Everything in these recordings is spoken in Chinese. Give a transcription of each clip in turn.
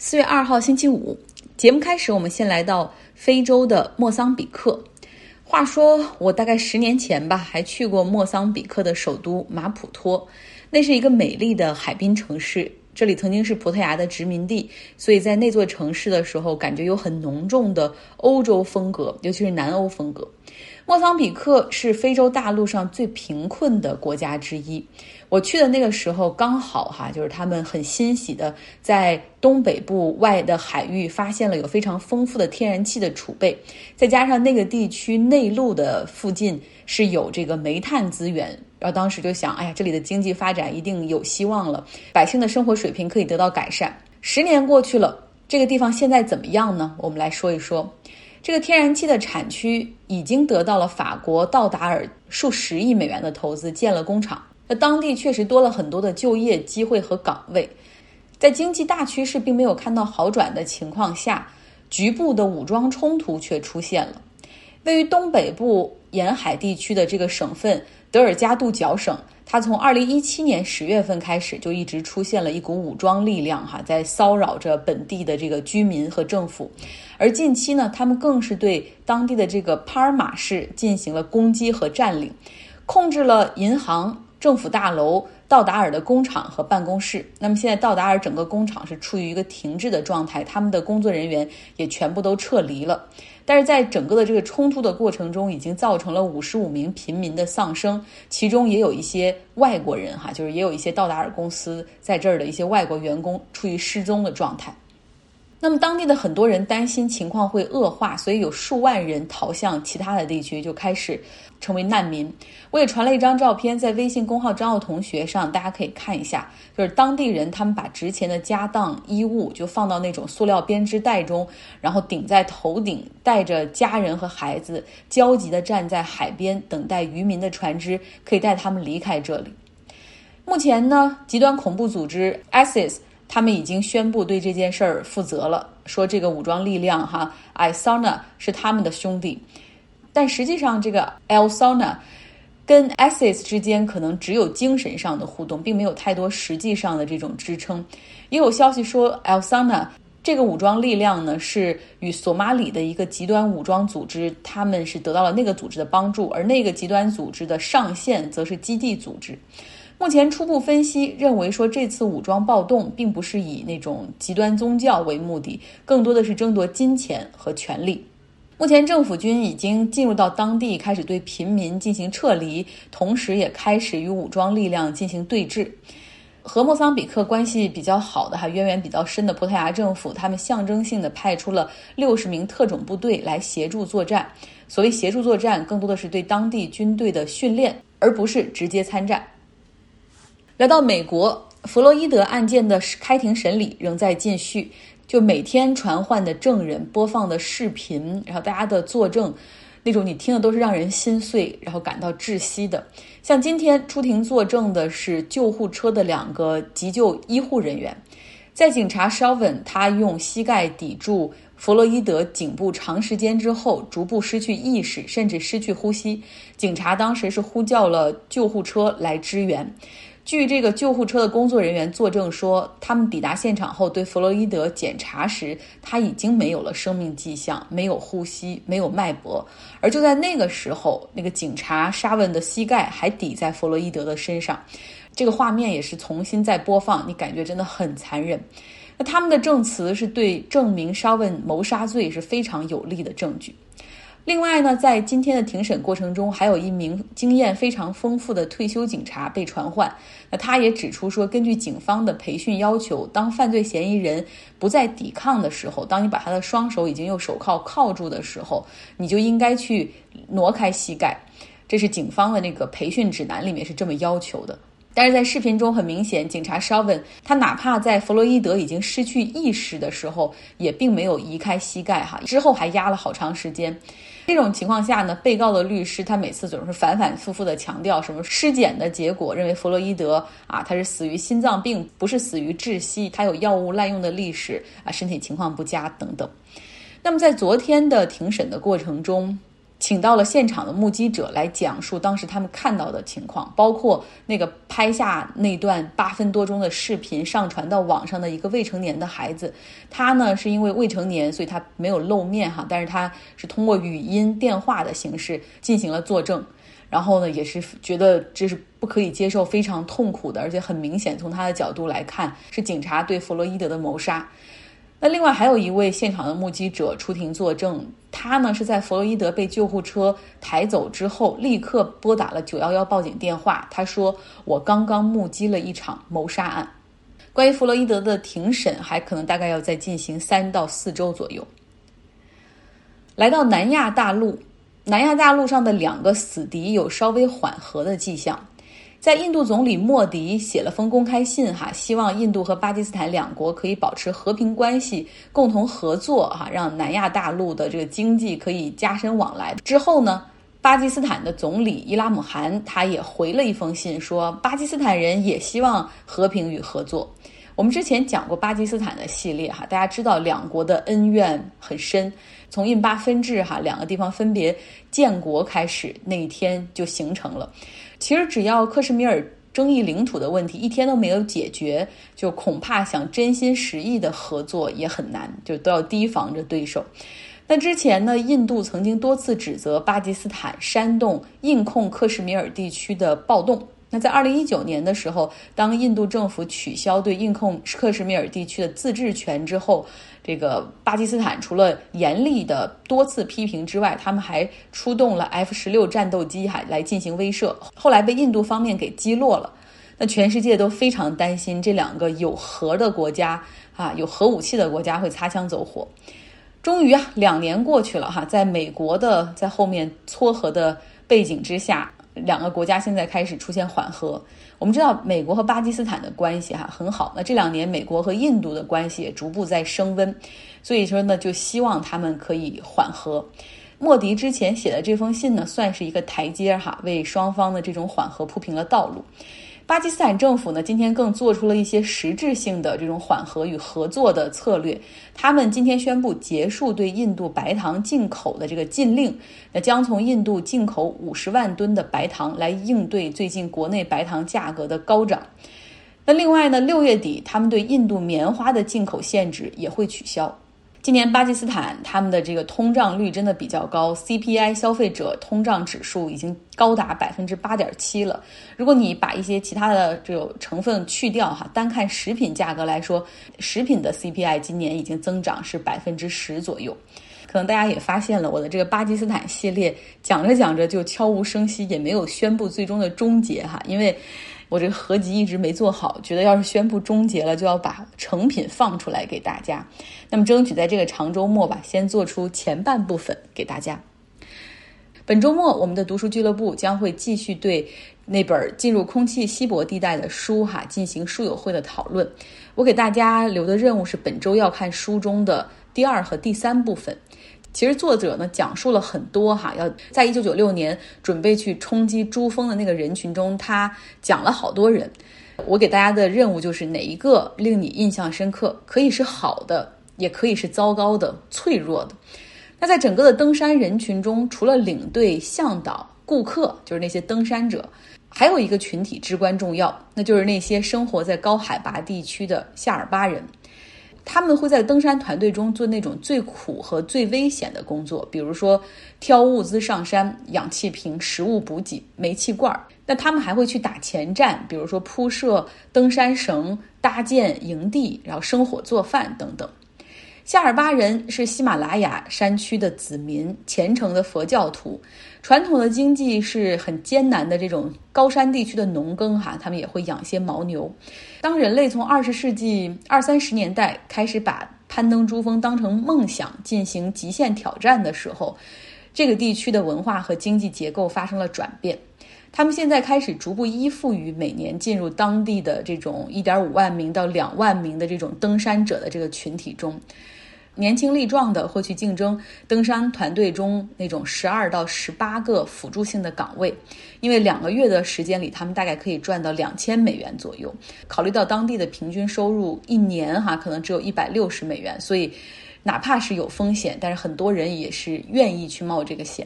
四月二号星期五，节目开始，我们先来到非洲的莫桑比克。话说，我大概十年前吧，还去过莫桑比克的首都马普托，那是一个美丽的海滨城市。这里曾经是葡萄牙的殖民地，所以在那座城市的时候，感觉有很浓重的欧洲风格，尤其是南欧风格。莫桑比克是非洲大陆上最贫困的国家之一。我去的那个时候刚好哈，就是他们很欣喜的在东北部外的海域发现了有非常丰富的天然气的储备，再加上那个地区内陆的附近是有这个煤炭资源，然后当时就想，哎呀，这里的经济发展一定有希望了，百姓的生活水平可以得到改善。十年过去了，这个地方现在怎么样呢？我们来说一说。这个天然气的产区已经得到了法国道达尔数十亿美元的投资，建了工厂。那当地确实多了很多的就业机会和岗位。在经济大趋势并没有看到好转的情况下，局部的武装冲突却出现了。位于东北部沿海地区的这个省份德尔加杜角省。他从二零一七年十月份开始，就一直出现了一股武装力量，哈，在骚扰着本地的这个居民和政府。而近期呢，他们更是对当地的这个帕尔马市进行了攻击和占领，控制了银行、政府大楼、道达尔的工厂和办公室。那么现在，道达尔整个工厂是处于一个停滞的状态，他们的工作人员也全部都撤离了。但是在整个的这个冲突的过程中，已经造成了五十五名平民的丧生，其中也有一些外国人哈，就是也有一些道达尔公司在这儿的一些外国员工处于失踪的状态。那么当地的很多人担心情况会恶化，所以有数万人逃向其他的地区，就开始成为难民。我也传了一张照片在微信公号张奥同学上，大家可以看一下，就是当地人他们把值钱的家当衣物就放到那种塑料编织袋中，然后顶在头顶，带着家人和孩子，焦急地站在海边等待渔民的船只可以带他们离开这里。目前呢，极端恐怖组织 ISIS。他们已经宣布对这件事儿负责了，说这个武装力量哈，Isona 是他们的兄弟，但实际上这个 Elsona 跟 ISIS 之间可能只有精神上的互动，并没有太多实际上的这种支撑。也有消息说，Elsona 这个武装力量呢是与索马里的一个极端武装组织，他们是得到了那个组织的帮助，而那个极端组织的上线则是基地组织。目前初步分析认为，说这次武装暴动并不是以那种极端宗教为目的，更多的是争夺金钱和权力。目前政府军已经进入到当地，开始对平民进行撤离，同时也开始与武装力量进行对峙。和莫桑比克关系比较好的、还渊源比较深的葡萄牙政府，他们象征性的派出了六十名特种部队来协助作战。所谓协助作战，更多的是对当地军队的训练，而不是直接参战。来到美国，弗洛伊德案件的开庭审理仍在继续，就每天传唤的证人、播放的视频，然后大家的作证，那种你听的都是让人心碎，然后感到窒息的。像今天出庭作证的是救护车的两个急救医护人员，在警察 Shelvin 他用膝盖抵住弗洛伊德颈部长时间之后，逐步失去意识，甚至失去呼吸。警察当时是呼叫了救护车来支援。据这个救护车的工作人员作证说，他们抵达现场后对弗洛伊德检查时，他已经没有了生命迹象，没有呼吸，没有脉搏。而就在那个时候，那个警察沙文的膝盖还抵在弗洛伊德的身上。这个画面也是重新再播放，你感觉真的很残忍。那他们的证词是对证明沙文谋杀罪是非常有力的证据。另外呢，在今天的庭审过程中，还有一名经验非常丰富的退休警察被传唤。那他也指出说，根据警方的培训要求，当犯罪嫌疑人不再抵抗的时候，当你把他的双手已经用手铐铐住的时候，你就应该去挪开膝盖。这是警方的那个培训指南里面是这么要求的。但是在视频中很明显，警察 Shelvin 他哪怕在弗洛伊德已经失去意识的时候，也并没有移开膝盖哈，之后还压了好长时间。这种情况下呢，被告的律师他每次总是反反复复的强调什么尸检的结果，认为弗洛伊德啊他是死于心脏病，不是死于窒息，他有药物滥用的历史啊，身体情况不佳等等。那么在昨天的庭审的过程中，请到了现场的目击者来讲述当时他们看到的情况，包括那个拍下那段八分多钟的视频上传到网上的一个未成年的孩子，他呢是因为未成年，所以他没有露面哈，但是他是通过语音电话的形式进行了作证，然后呢也是觉得这是不可以接受、非常痛苦的，而且很明显从他的角度来看是警察对弗洛伊德的谋杀。那另外还有一位现场的目击者出庭作证，他呢是在弗洛伊德被救护车抬走之后，立刻拨打了九幺幺报警电话。他说：“我刚刚目击了一场谋杀案。”关于弗洛伊德的庭审还可能大概要再进行三到四周左右。来到南亚大陆，南亚大陆上的两个死敌有稍微缓和的迹象。在印度总理莫迪写了封公开信，哈，希望印度和巴基斯坦两国可以保持和平关系，共同合作，哈，让南亚大陆的这个经济可以加深往来。之后呢，巴基斯坦的总理伊拉姆汗他也回了一封信，说巴基斯坦人也希望和平与合作。我们之前讲过巴基斯坦的系列，哈，大家知道两国的恩怨很深，从印巴分治，哈，两个地方分别建国开始那一天就形成了。其实，只要克什米尔争议领土的问题一天都没有解决，就恐怕想真心实意的合作也很难，就都要提防着对手。那之前呢，印度曾经多次指责巴基斯坦煽动印控克什米尔地区的暴动。那在二零一九年的时候，当印度政府取消对印控克什米尔地区的自治权之后，这个巴基斯坦除了严厉的多次批评之外，他们还出动了 F 十六战斗机哈来进行威慑，后来被印度方面给击落了。那全世界都非常担心这两个有核的国家啊，有核武器的国家会擦枪走火。终于啊，两年过去了哈，在美国的在后面撮合的背景之下。两个国家现在开始出现缓和。我们知道美国和巴基斯坦的关系哈很好，那这两年美国和印度的关系也逐步在升温，所以说呢，就希望他们可以缓和。莫迪之前写的这封信呢，算是一个台阶哈，为双方的这种缓和铺平了道路。巴基斯坦政府呢，今天更做出了一些实质性的这种缓和与合作的策略。他们今天宣布结束对印度白糖进口的这个禁令，那将从印度进口五十万吨的白糖来应对最近国内白糖价格的高涨。那另外呢，六月底他们对印度棉花的进口限制也会取消。今年巴基斯坦他们的这个通胀率真的比较高，CPI 消费者通胀指数已经高达百分之八点七了。如果你把一些其他的这种成分去掉哈，单看食品价格来说，食品的 CPI 今年已经增长是百分之十左右。可能大家也发现了，我的这个巴基斯坦系列讲着讲着就悄无声息，也没有宣布最终的终结哈，因为。我这个合集一直没做好，觉得要是宣布终结了，就要把成品放出来给大家。那么争取在这个长周末吧，先做出前半部分给大家。本周末我们的读书俱乐部将会继续对那本《进入空气稀薄地带》的书哈进行书友会的讨论。我给大家留的任务是本周要看书中的第二和第三部分。其实作者呢讲述了很多哈，要在一九九六年准备去冲击珠峰的那个人群中，他讲了好多人。我给大家的任务就是哪一个令你印象深刻，可以是好的，也可以是糟糕的、脆弱的。那在整个的登山人群中，除了领队、向导、顾客，就是那些登山者，还有一个群体至关重要，那就是那些生活在高海拔地区的夏尔巴人。他们会在登山团队中做那种最苦和最危险的工作，比如说挑物资上山、氧气瓶、食物补给、煤气罐儿。那他们还会去打前站，比如说铺设登山绳、搭建营地，然后生火做饭等等。夏尔巴人是喜马拉雅山区的子民，虔诚的佛教徒，传统的经济是很艰难的。这种高山地区的农耕，哈，他们也会养些牦牛。当人类从二十世纪二三十年代开始把攀登珠峰当成梦想，进行极限挑战的时候，这个地区的文化和经济结构发生了转变。他们现在开始逐步依附于每年进入当地的这种一点五万名到两万名的这种登山者的这个群体中。年轻力壮的会去竞争登山团队中那种十二到十八个辅助性的岗位，因为两个月的时间里，他们大概可以赚到两千美元左右。考虑到当地的平均收入一年哈可能只有一百六十美元，所以哪怕是有风险，但是很多人也是愿意去冒这个险。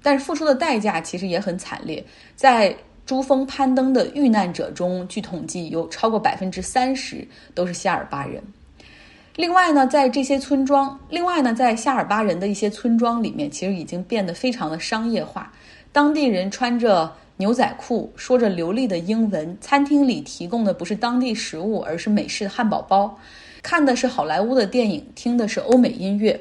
但是付出的代价其实也很惨烈。在珠峰攀登的遇难者中，据统计有超过百分之三十都是夏尔巴人。另外呢，在这些村庄，另外呢，在夏尔巴人的一些村庄里面，其实已经变得非常的商业化。当地人穿着牛仔裤，说着流利的英文，餐厅里提供的不是当地食物，而是美式汉堡包。看的是好莱坞的电影，听的是欧美音乐。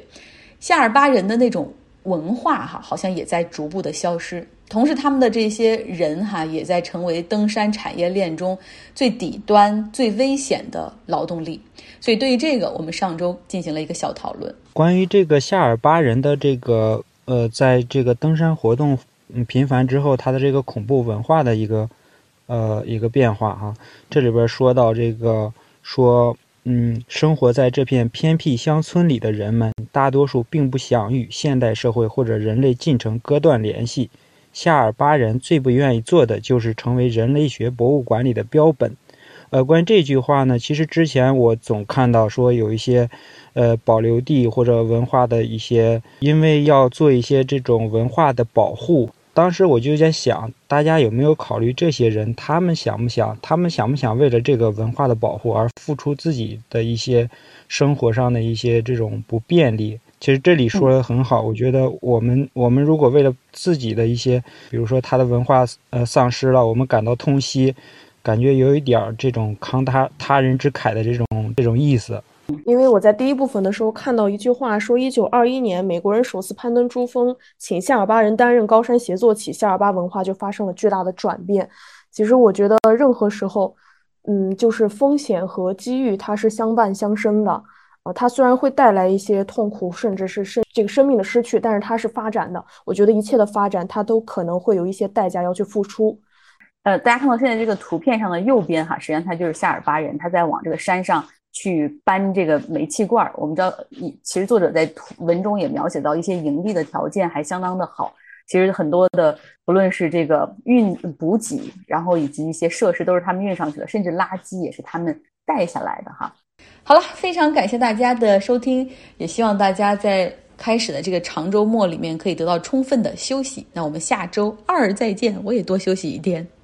夏尔巴人的那种文化哈，好像也在逐步的消失。同时，他们的这些人哈，也在成为登山产业链中最底端、最危险的劳动力。所以，对于这个，我们上周进行了一个小讨论。关于这个夏尔巴人的这个呃，在这个登山活动频繁之后，他的这个恐怖文化的一个呃一个变化哈。这里边说到这个说。嗯，生活在这片偏僻乡村里的人们，大多数并不想与现代社会或者人类进程割断联系。夏尔巴人最不愿意做的就是成为人类学博物馆里的标本。呃，关于这句话呢，其实之前我总看到说有一些，呃，保留地或者文化的一些，因为要做一些这种文化的保护。当时我就在想，大家有没有考虑这些人？他们想不想？他们想不想为了这个文化的保护而付出自己的一些生活上的一些这种不便利？其实这里说的很好，我觉得我们我们如果为了自己的一些，比如说他的文化呃丧失了，我们感到痛惜，感觉有一点这种慷他他人之慨的这种这种意思。因为我在第一部分的时候看到一句话，说一九二一年美国人首次攀登珠峰，请夏尔巴人担任高山协作起，夏尔巴文化就发生了巨大的转变。其实我觉得任何时候，嗯，就是风险和机遇它是相伴相生的。呃，它虽然会带来一些痛苦，甚至是生这个生命的失去，但是它是发展的。我觉得一切的发展，它都可能会有一些代价要去付出。呃，大家看到现在这个图片上的右边哈，实际上它就是夏尔巴人，他在往这个山上。去搬这个煤气罐儿，我们知道，其实作者在文中也描写到一些营地的条件还相当的好。其实很多的，不论是这个运补给，然后以及一些设施，都是他们运上去的，甚至垃圾也是他们带下来的哈。好了，非常感谢大家的收听，也希望大家在开始的这个长周末里面可以得到充分的休息。那我们下周二再见，我也多休息一天。